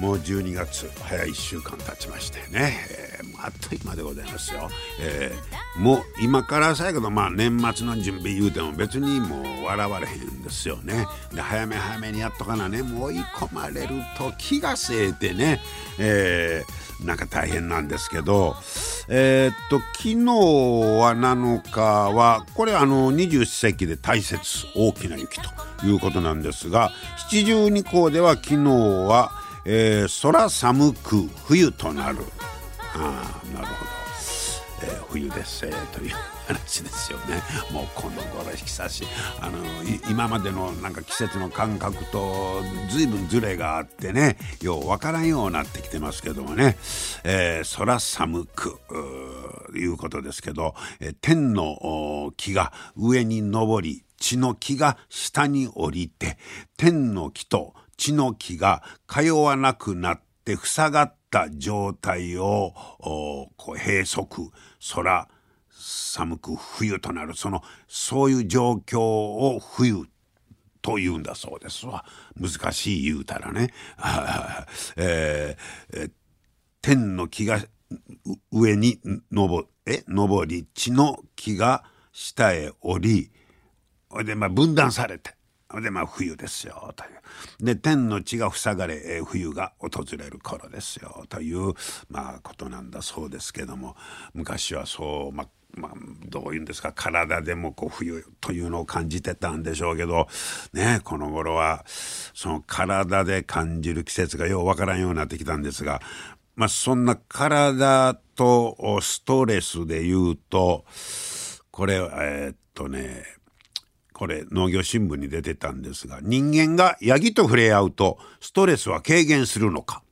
もう12月早い1週間経ちましてね、えー、あっという間でございますよ、えー、もう今からさやけどまあ年末の準備言うても別にもう笑われへんですよね。で早め早めにやっとかなね。もう追い込まれると気がせえてね、えー、なんか大変なんですけど。えー、っと昨日は7日はこれあの二十四節気で大雪大きな雪ということなんですが七十二項では昨日はえー、空寒く冬となる。あなるほど、えー、冬ですえー、という話ですよね。もうこの頃引き差しあの今までのなんか季節の感覚と随分ずれがあってねようわからんようになってきてますけどもね、えー、空寒くいうことですけど、えー、天の木が上に登り地の木が下に降りて天の木と地の木が通わなくなって塞がった状態をこう閉塞空寒く冬となるそのそういう状況を冬と言うんだそうですわ。難しい言うたらね、えー、天の木が上に登え登り地の木が下へ降りでまあ分断されてでまあ冬ですよという。で天の地が塞がれ、えー、冬が訪れる頃ですよというまあことなんだそうですけども昔はそうまあまあ、どういうんですか体でもこう冬というのを感じてたんでしょうけどねこの頃はその体で感じる季節がようわからんようになってきたんですがまあそんな体とストレスで言うとこれえー、っとねこれ農業新聞に出てたんですが人間がヤギと触れ合うとストレスは軽減するのか。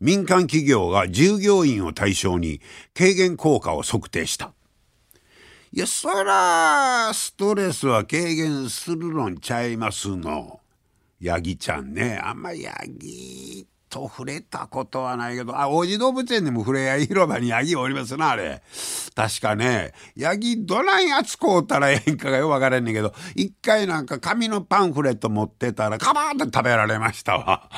民間企業が従業員を対象に軽減効果を測定した。いやそらストレスは軽減するのんちゃいますの。ヤギちゃんねあんまヤギっと触れたことはないけど、あ、王子動物園でも触れ合い広場にヤギおりますな、あれ。確かね、ヤギどないやつこうたらええんかがよくわからんねんけど、一回なんか紙のパンフレット持ってたら、カバーンって食べられましたわ。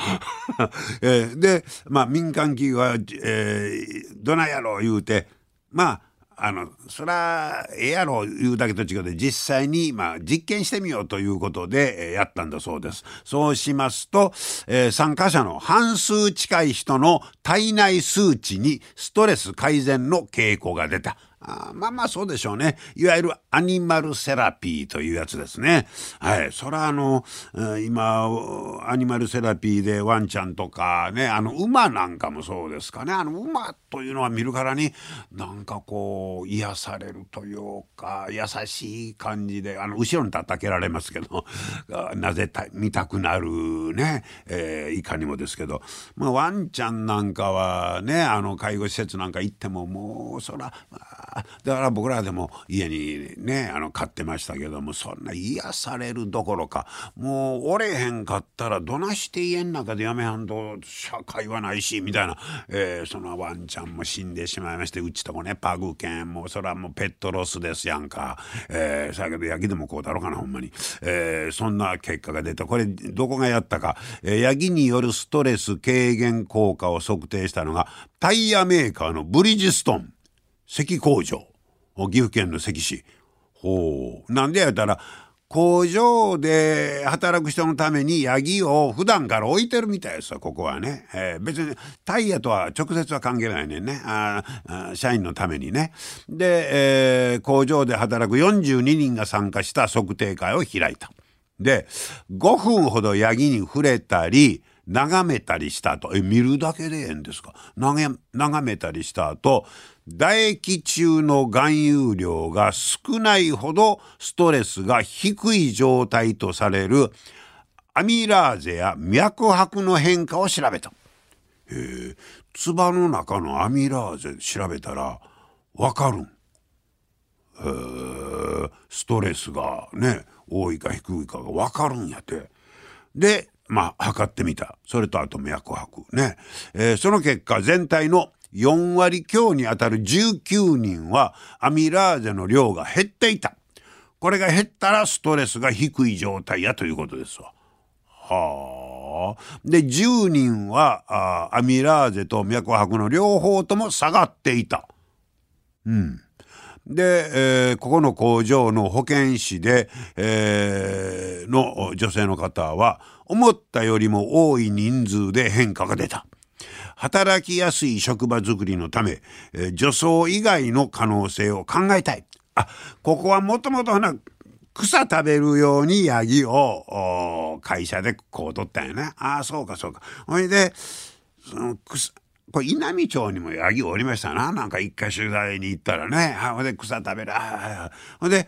えー、で、まあ民間企業は、えー、どないやろう言うて、まあ、あのそらええやろ言うだけと違って実際に、まあ、実験してみようということで、えー、やったんだそうです。そうしますと、えー、参加者の半数近い人の体内数値にストレス改善の傾向が出た。あまあまあそうでしょうね。いわゆるアニマルセラピーというやつですね。はい。それはあの、今、アニマルセラピーでワンちゃんとかね、あの、馬なんかもそうですかね。あの、馬というのは見るからに、なんかこう、癒されるというか、優しい感じで、あの、後ろに叩けられますけど、なぜた見たくなるね、えー、いかにもですけど、まあ、ワンちゃんなんかはね、あの、介護施設なんか行っても、もう、そら、だから僕らでも家にねあの飼ってましたけどもそんな癒されるどころかもうおれへんかったらどなして家の中でやめはんと社会はないしみたいな、えー、そのワンちゃんも死んでしまいましてうちとこねパグ犬もそれはもうペットロスですやんか、えー、さやけどヤギでもこうだろうかなほんまに、えー、そんな結果が出た。これどこがやったか、えー、ヤギによるストレス軽減効果を測定したのがタイヤメーカーのブリヂストン。石工場。岐阜県の関市ほう。なんでやったら工場で働く人のためにヤギを普段から置いてるみたいですよここはね、えー、別にタイヤとは直接は関係ないねんね。あ社員のためにね。で、えー、工場で働く42人が参加した測定会を開いた。で5分ほどヤギに触れたり眺めたりした後え見るだけでええんですか？眺めたりした後唾液中の含有量が少ないほどストレスが低い状態とされるアミラーゼや脈拍の変化を調べた。へえ、唾の中のアミラーゼ調べたら分かるん。え、ストレスがね多いか低いかが分かるんやて。でまあ測ってみたそれとあと脈拍ね、えー、その結果全体の4割強にあたる19人はアミラーゼの量が減っていた。これが減ったらストレスが低い状態やということですわ。はあ。で、10人はあアミラーゼと脈拍の両方とも下がっていた。うん。で、えー、ここの工場の保健師で、えー、の女性の方は思ったよりも多い人数で変化が出た。働きやすい職場づくりのため、えー、女装以外の可能性を考えたい。あ、ここはもともとな、草食べるようにヤギを会社でこう取ったんやね。ああ、そうかそうか。ほいで、その草、これ稲美町にもヤギおりましたな。なんか一回取材に行ったらね。ほんで草食べる。ほんで、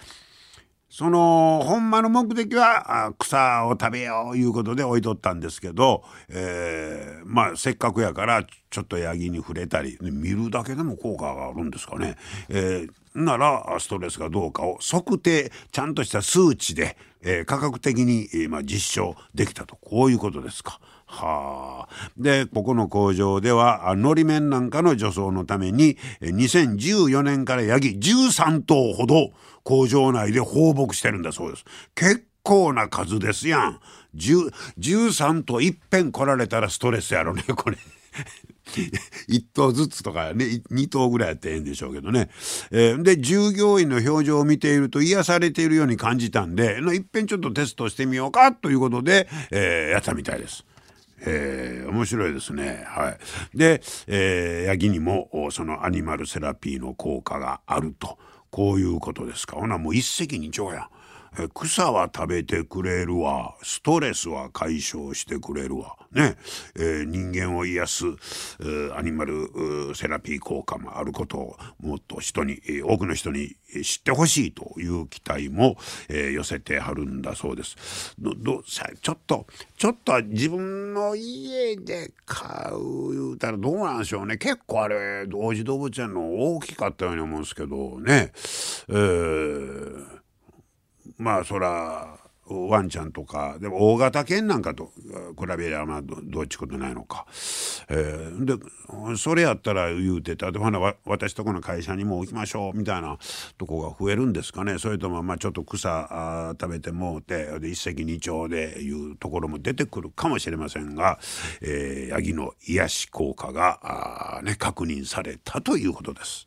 その、ほんまの目的は草を食べよういうことで置いとったんですけど、えー、まあせっかくやからちょっとヤギに触れたり、見るだけでも効果があるんですかね。えー、ならストレスがどうかを測定、ちゃんとした数値で、えー、科学的に、えー、まあ、実証できたと、こういうことですか。はあ。で、ここの工場では、のり面なんかの除草のために、2014年からヤギ13頭ほど工場内で放牧してるんだそうです。結構な数ですやん。13頭いっぺん来られたらストレスやろね、これ。1頭ずつとかね、2頭ぐらいやってええんでしょうけどね。えー、で、従業員の表情を見ていると癒されているように感じたんで、いっぺんちょっとテストしてみようかということで、えー、やったみたいです。えー、面白いですね。はい。で、えー、ヤギにもそのアニマルセラピーの効果があると。こういうことですか。ほなもう一石二鳥や。草は食べてくれるわ。ストレスは解消してくれるわ。ね、えー、人間を癒す、アニマルセラピー効果もあることをもっと人に多くの人に知ってほしいという期待も、えー、寄せてはるんだそうです。どどさちょっとちょっと自分の家で飼う言うたらどうなんでしょうね。結構あれ王子動物園の大きかったように思うんですけどね。えーまあそらワンちゃんとかでも大型犬なんかと比べりゃまあどっちことないのか、えー、でそれやったら言うてた。でほな私とこの会社にも置きましょうみたいなとこが増えるんですかね。それともまあちょっと草食べてもうてで一石二鳥でいうところも出てくるかもしれませんが、えー、ヤギの癒し効果が、ね、確認されたということです。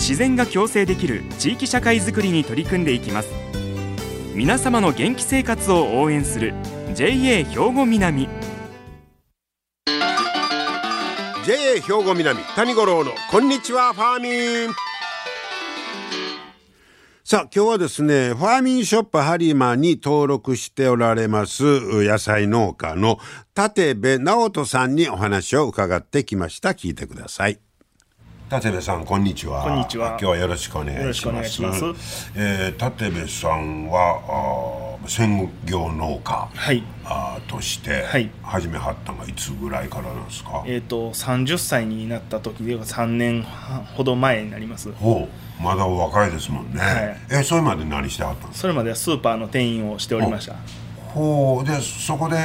自然が共生できる地域社会づくりに取り組んでいきます。皆様の元気生活を応援する JA 兵庫南。JA 兵庫南谷五郎のこんにちはファーミン。さあ今日はですねファーミンショップハリマに登録しておられます野菜農家の立部直人さんにお話を伺ってきました。聞いてください。立部さんこんにちは。こんにちは。今日はよろしくお願いします。えー、立部さんはあ専業農家、はい、あとして始めはったのがいつぐらいからなんですか、えっ、ー、と30歳になった時では3年ほど前になります。ほうまだお若いですもんね、はい、えそれまで何してはったんですか？それまではスーパーの店員をしておりました。ほうでそこで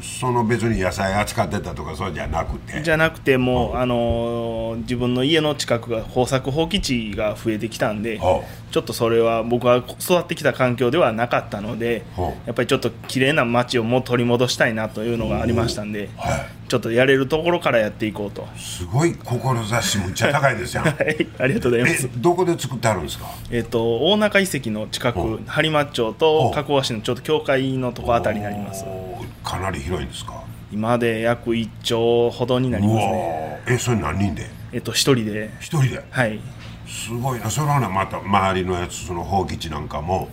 その別に野菜扱ってたとかそうじゃなくて？じゃなくてもう、あの自分の家の近くが豊作放棄地が増えてきたんでちょっとそれは僕は育ってきた環境ではなかったのでやっぱりちょっと綺麗な街をもう取り戻したいなというのがありましたんで、はい、ちょっとやれるところからやっていこうと。すごい志むっちゃ高いですよ はいありがとうございます。どこで作ってあるんですか？えっ、と大中遺跡の近く播磨町と加古川市のちょっと境界のとこあたりになります。かなり広いんですか？今で約1兆ほどになりますね。えそれ何人で？えっと一人で。一人で？はい。すごいな。それはねまた周りのやつその放棄地なんかも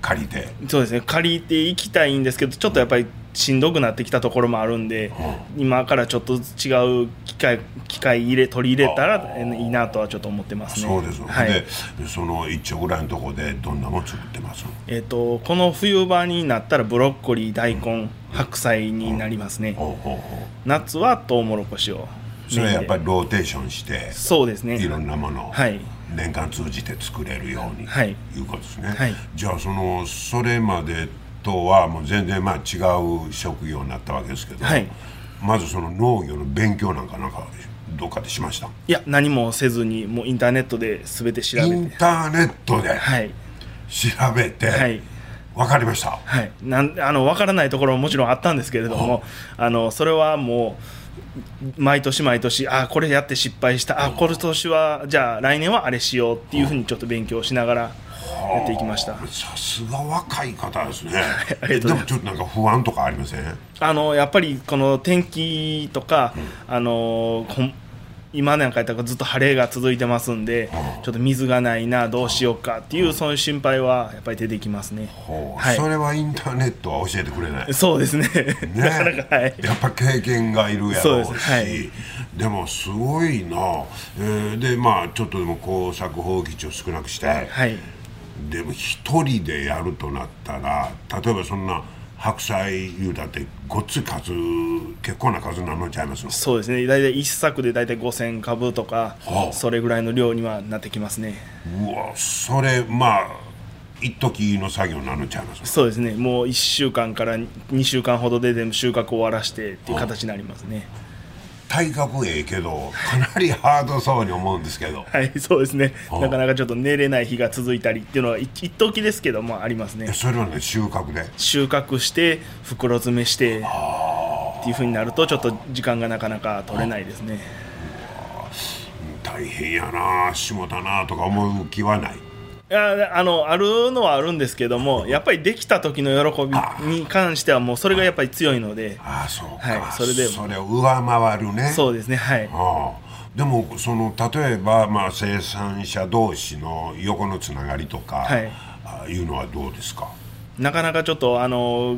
借りて。そうですね。借りていきたいんですけどちょっとやっぱりしんどくなってきたところもあるんで、今からちょっと違う機械機械入れ取り入れたらえいいなとはちょっと思ってますね。そうですよ、はい。でその一丁ぐらいのところでどんなもん作ってます？えっとこの冬場になったらブロッコリー大根白菜になりますね。ほうほうほ夏はトウモロコシをうそれはやっぱりローテーションしてそうですね。いろんなものをはい。年間通じて作れるように、はい。いうことですね、はい。じゃあそのそれまでとはもう全然まあ違う職業になったわけですけど、はい。まずその農業の勉強なんかなんかどっかでしました？いや何もせずにもうインターネットで全て調べて、インターネットで、はい。調べて、はい。分かりました。はい、なんあの分からないところももちろんあったんですけれども、あのそれはもう毎年毎年あこれやって失敗した。あ今年はじゃあ来年はあれしようっていうふうにちょっと勉強しながらやっていきました。さすが若い方ですね。でもちょっとなんか不安とかありません？あのやっぱりこの天気とか、あのこん今なんかやったらずっと晴れが続いてますんで、ちょっと水がないなどうしようかっていうそういう心配はやっぱり出てきますね。はい。それはインターネットは教えてくれない。そうですね。ね。なかなかはい。やっぱ経験がいるやろうし。そうです。はい。でもすごいな、えーでまあちょっとでも耕作放棄地を少なくして、はい。でも一人でやるとなったら例えばそんな白菜言うたってごっつい数結構な数なのちゃいますの？そうですね。大体一作で大体5000株とかはあ、それぐらいの量にはなってきますね。うわそれまあ一時の作業なのちゃいますの？そうですね。もう1週間から2週間ほどで全部収穫終わらしてっていう形になりますね。体格ええけどかなりハードそうに思うんですけどはい、そうですね。はあなかなかちょっと寝れない日が続いたりっていうのは一一時ですけどもありますねえ。それはね収穫で？収穫して袋詰めしてっていうふうになるとちょっと時間がなかなか取れないですね。大変やな下だなとか思う気はないいやあのあるのはあるんですけどもやっぱりできた時の喜びに関してはもうそれがやっぱり強いので。ああそうか、はいそれでそれを上回るね。そうですねはい。ああ。でもその例えば、まあ、生産者同士の横のつながりとか、はい。ああいうのはどうですか？なかなかちょっとあのお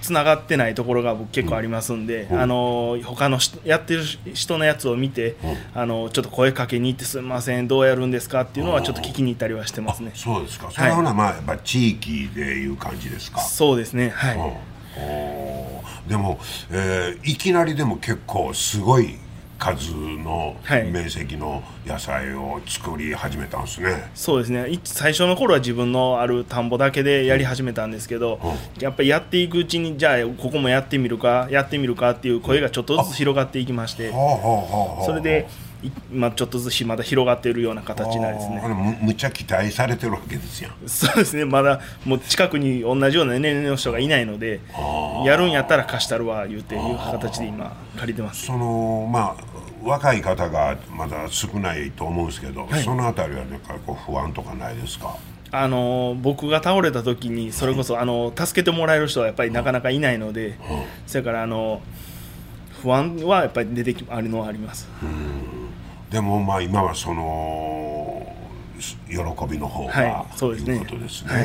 つながってないところが僕結構ありますんで、うん。あの他の人やってる人のやつを見て、あのちょっと声かけに行ってすみませんどうやるんですか？っていうのはちょっと聞きに行ったりはしてますね。そうですか。それはな、まあやっぱ地域でいう感じですか？そうですね。はい、うん。でも、えーいきなりでも結構すごい数のはい。面積の野菜を作り始めたんですね、そうですね。い最初の頃は自分のある田んぼだけでやり始めたんですけど、やっぱりやっていくうちにじゃあここもやってみるかやってみるかっていう声がちょっとずつ広がっていきましてそれでい今ちょっとずつまだ広がっているような形になりですね。むむっちゃ期待されてるわけですやん。そうですね。まだもう近くに同じような年齢の人がいないのでやるんやったら貸したるわ言うていう形で今借りてます。そのまあ若い方がまだ少ないと思うんですけど、はい。そのあたりはなんかこう不安とかないですか？あの僕が倒れた時にそれこそあの助けてもらえる人はやっぱりなかなかいないのでそれからあの不安はやっぱり出てきあるのはありますでもまあ今はその喜びの方が、はいそうですね。いうことですね、は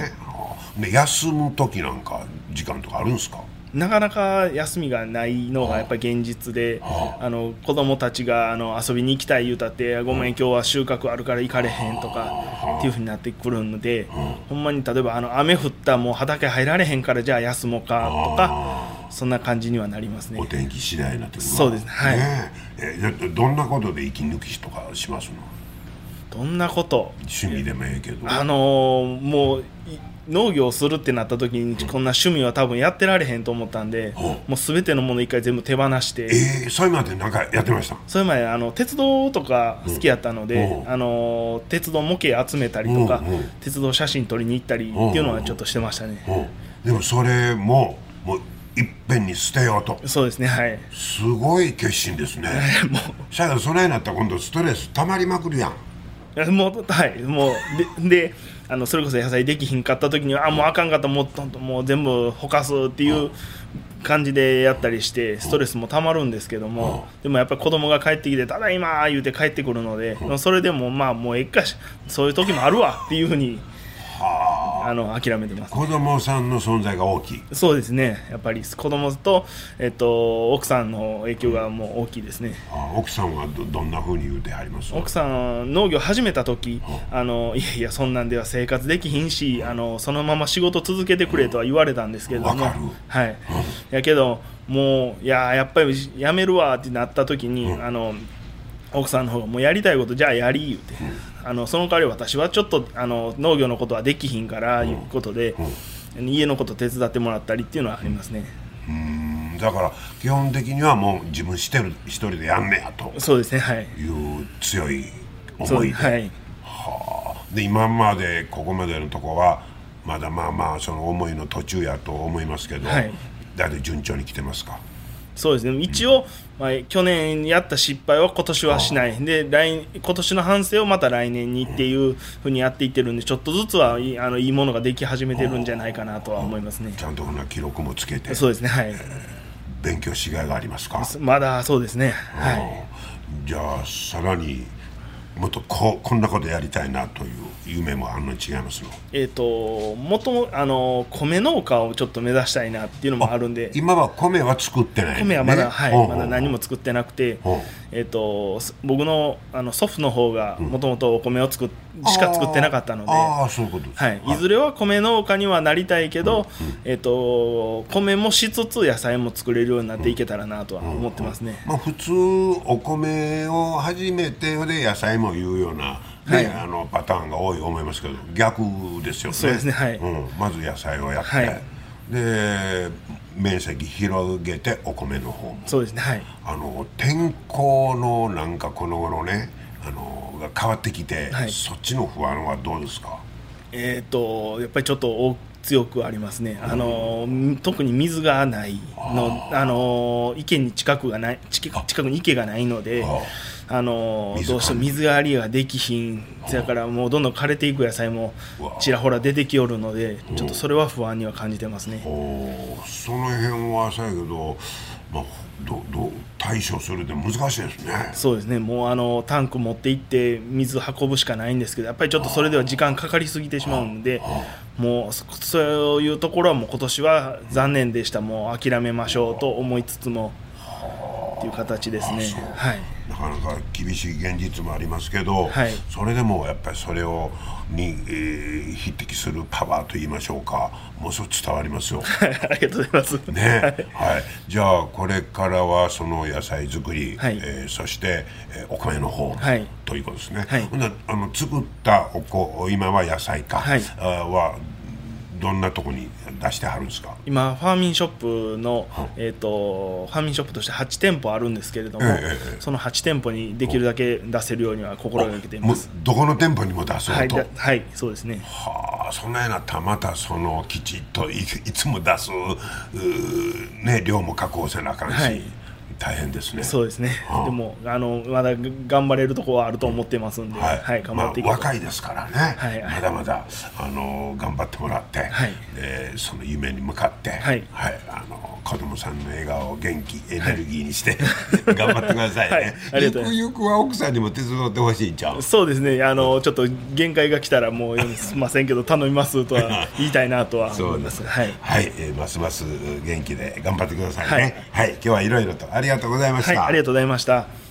い。で休む時なんか時間とかあるんですか？なかなか休みがないのがやっぱり現実で、あの子供たちがあの遊びに行きたい言うたって、ごめん、今日は収穫あるから行かれへんとかっていうふうになってくるので、ほんまに例えばあの雨降ったもう畑入られへんからじゃあ休もうかとか、そんな感じにはなりますね。お。天気次第になってくるそうですはい。ねえ。えどどんなことで息抜きとかしますの？どんなこと？趣味でもええけど。あのーもうい農業するってなった時にこんな趣味は多分やってられへんと思ったんで、うん。もう全てのもの一回全部手放して。えー、それまでなんかやってました？それまであの鉄道とか好きやったので、うん。あの鉄道模型集めたりとか、うん。うん。鉄道写真撮りに行ったりっていうのはちょっとしてましたね、うん。でもそれももういっぺんに捨てようと。そうですねはい。すごい決心ですね。もしゃあそないなったら今度ストレス溜まりまくるやん。うもうはい。もうでであのそれこそ野菜できひんかった時にはあもうあかんかったもうもう全部ほかすっていう感じでやったりしてストレスもたまるんですけどもでもやっぱり子供が帰ってきて「ただいま」言うて帰ってくるのでそれでもまあもうえっかしそういう時もあるわっていうふうにあの諦めてます。子供さんの存在が大きい。そうですね。やっぱり子供と、えっと、奥さんの影響がもう大きいですね。奥さんはどどんなふうに言うてはります？奥さん農業始めた時あのいやいやそんなんでは生活できひんしあのそのまま仕事続けてくれとは言われたんですけれども。はい、やけどもういややっぱりやめるわってなった時に、あの奥さんの方がもうやりたいことじゃあやり言うて、うん、あのその代わり私はちょっとあの農業のことはできひんからいうことで、うん、家のこと手伝ってもらったりっていうのはありますね。うん。だから基本的にはもう自分してる一人でやんねやと。そうですねはい。いう強い思いで,、はい、はあ、で今までここまでのとこはまだまあまあその思いの途中やと思いますけど、はい、大体順調に来てますか？そうですね。一応、まあ、去年やった失敗は今年はしない。で来今年の反省をまた来年にっていうふうにやっていってるんでちょっとずつはいいあのいいものができ始めてるんじゃないかなとは思いますね。ちゃんとな記録もつけて。そうですね。はい。勉強しがいがありますか？まだそうですね。はい。じゃあさらにもっとここんなことやりたいなという夢もあんの違いますの？えっ、ー、ともともあの米農家をちょっと目指したいなっていうのもあるんで。今は米は作ってない、ね、米はまだはいまだ何も作ってなくて。えっ、ー、と僕のあの祖父の方がもともとお米を作っしか作ってなかったので。ああそういうことはい、い。ずれは米農家にはなりたいけど、うんうん、えっ、ー、と米もしつつ野菜も作れるようになっていけたらなとは思ってますね、まあ、普通お米を初めてで野菜もいうようなね、はい、あのパターンが多い思いますけど逆ですよね。そうですね、はい、うん、まず野菜をやって、はい、で面積広げてお米の方も。そうですね。はい。あの天候のなんかこの頃ねあのが変わってきて、はい、そっちの不安はどうですか？えっ、ー、とやっぱりちょっと強くありますね、あの特に水がないのあの池に近くがない近くに池がないのであのどうしても水がりができひん。だからもうどんどん枯れていく野菜もちらほら出てきおるのでちょっとそれは不安には感じてますね。その辺はさやけど、まあ、どど対処するって難しいですね。そうですね。もうあのタンク持って行って水運ぶしかないんですけどやっぱりちょっとそれでは時間かかりすぎてしまうのでもうそういうところはもう今年は残念でした。もう諦めましょうと思いつつもっていう形ですね。はい。なかなか厳しい現実もありますけど、はい、それでもやっぱりそれをに、えー、匹敵するパワーと言いましょうかもうそう伝わりますよ。ありがとうございます。ね。はい、じゃあこれからはその野菜作り、はい、えー、そして、えー、お米の方、はい、ということですね、はい、あの作ったおこ今は野菜か、はい、あはどんなとこに出してはるんですか？今ファーミンショップの、えーと、ファーミンショップとして8店舗あるんですけれども、えー、その8店舗にできるだけ出せるようには心がけています。どこの店舗にも出そうと？はい、はい、そうですね。はあそんなようなたまたそのきちっといいつも出すね量も確保せなあかんし、はい大変ですね。そうですね、はあ、でもあのまだ頑張れるところはあると思ってますんで、はい、はい、頑張っていまあ、若いですからね、はい、まだまだあの頑張ってもらって、はい、でその夢に向かって、はい。はい、あの子供さんの笑顔を元気エネルギーにして、はい、頑張ってくださいね、はい、ゆくゆくは奥さんにも手伝ってほしいんちゃう？そうですね。あの、ちょっと限界が来たらもうすみませんけど頼みますとは 言いたいなとは。思います。はい、はい、えー、ますます元気で頑張ってくださいね。はい、今日はいろいろとありがとうございました、はい、ありがとうございました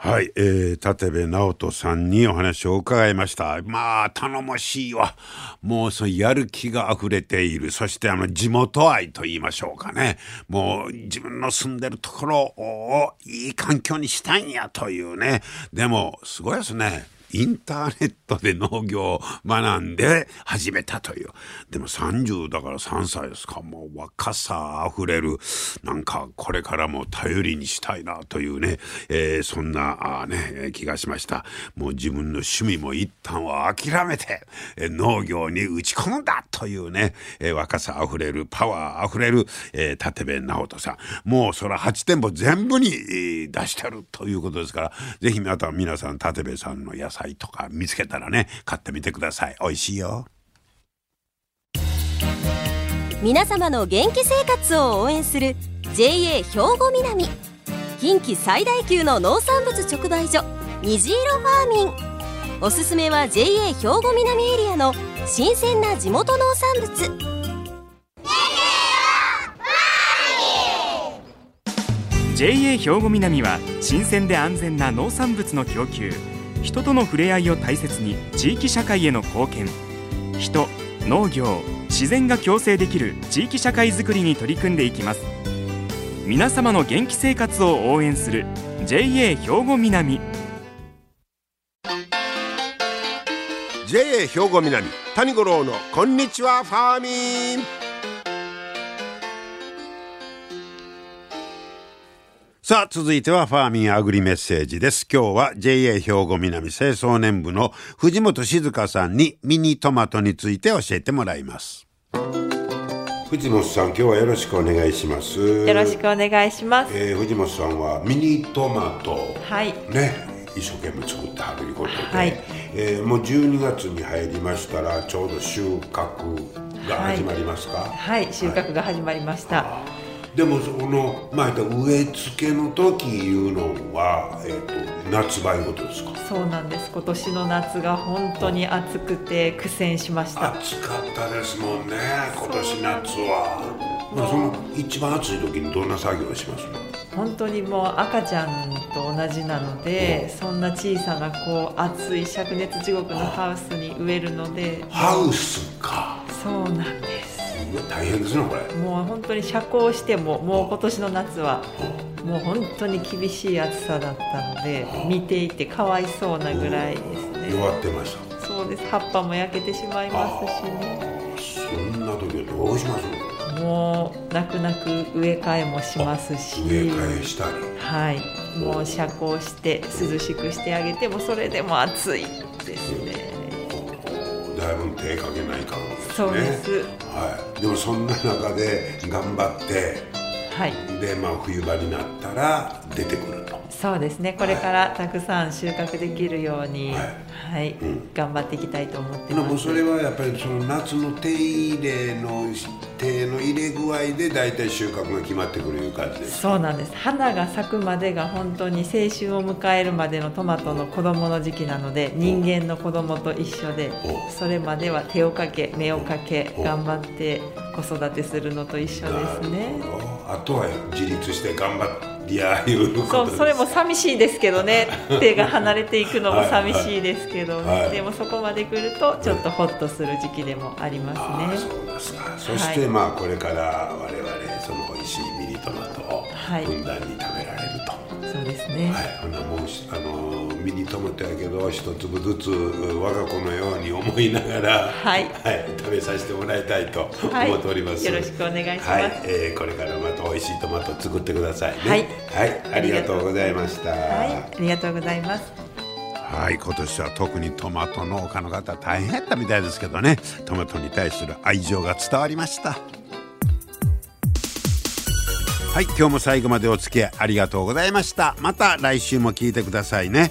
はい、えー、立部直人さんにお話を伺いました。まあ、頼もしいわ。もう、そのやる気が溢れている。そして、あの、地元愛と言いましょうかね。もう、自分の住んでるところをいい環境にしたいんやというね。でも、すごいですね。インターネットで農業を学んで始めたという。でも30だから3歳ですか。もう若さあふれる。なんかこれからも頼りにしたいなというね、えー、そんなあね、気がしました。もう自分の趣味も一旦は諦めて、え農業に打ち込むんだというね、えー、若さあふれる、パワーあふれる、えー、立部直人さん。もうそれ8店舗全部に、出してるということですから、ぜひまた皆さん立部さんの野菜菜とか見つけたらね買ってみてください。美味しいよ。皆様の元気生活を応援する JA 兵庫南。近畿最大級の農産物直売所虹色ファーミン。おすすめは JA 兵庫南エリアの新鮮な地元農産物。JA 兵庫南は新鮮で安全な農産物の供給人との触れ合いを大切に地域社会への貢献。人農業自然が共生できる地域社会づくりに取り組んでいきます。皆様の元気生活を応援する JA 兵庫南。JA 兵庫南谷五郎のこんにちはファーミン。さあ続いてはファーミンアグリメッセージです。今日は JA 兵庫南清掃年部の藤本静香さんにミニトマトについて教えてもらいます。藤本さん今日はよろしくお願いします。よろしくお願いします、えー、藤本さんはミニトマトはい。ね一生懸命作ってはるいうことで、はい。えーもう12月に入りましたらちょうど収穫が始まりますか、はい収穫が始まりました、でもそのまあ言ったら植え付けの時いうのは、えー、と夏場いうことですか？そうなんです。今年の夏が本当に暑くて苦戦しました。暑かったですもんね今年夏は。まあその一番暑い時にどんな作業をします？本当にもう赤ちゃんと同じなのでそんな小さなこう暑い灼熱地獄のハウスに植えるので。ハウスか。そうなんです大変ですねこれ。もう本当に遮光してももう今年の夏はもう本当に厳しい暑さだったので見ていてかわいそうなぐらいですね。弱ってました。そうです。葉っぱも焼けてしまいますしね。そんな時はどうします？もう泣く泣く植え替えもしますし。植え替えしたり。はい。もう遮光して涼しくしてあげてもそれでも暑いですね。だいぶ手かけないかもですねそうです。はい、でもそんな中で頑張ってはい。で、まあ、冬場になったら出てくる。とそうですね。これからたくさん収穫できるようにははい。い、うん。頑張っていきたいと思ってでます。もそれはやっぱりその夏の手入れの手の入れ具合で大体収穫が決まってくるいう感じですそうなんです。花が咲くまでが本当に青春を迎えるまでのトマトの子供の時期なので人間の子供と一緒でお。それまでは手をかけ目をかけお。頑張って子育てするのと一緒ですね。あとは自立して頑張りやいうそうそれも寂しいですけどね。手が離れていくのも寂しいですけど、はい。はいでもそこまで来るとちょっとホッとする時期でもありますああね。そうですか。そして、はいまあこれから我々その美味しいミニトマトをはい。ふんだんに食べられると、そうですね、はい、ほなもうしあのミニトマトやけど一粒ずつ我が子のように思いながら、はい。食べさせてもらいたいとはい。思っております、よろしくお願いします。はい、えーこれからまた美味しいトマト作ってくださいね。はい。はい、ありがとうございました。はい、ありがとうございます。はい。今年は特にトマト農家の方大変やったみたいですけどね。トマトに対する愛情が伝わりました。はい。今日も最後までお付き合いありがとうございました。また来週も聞いてくださいね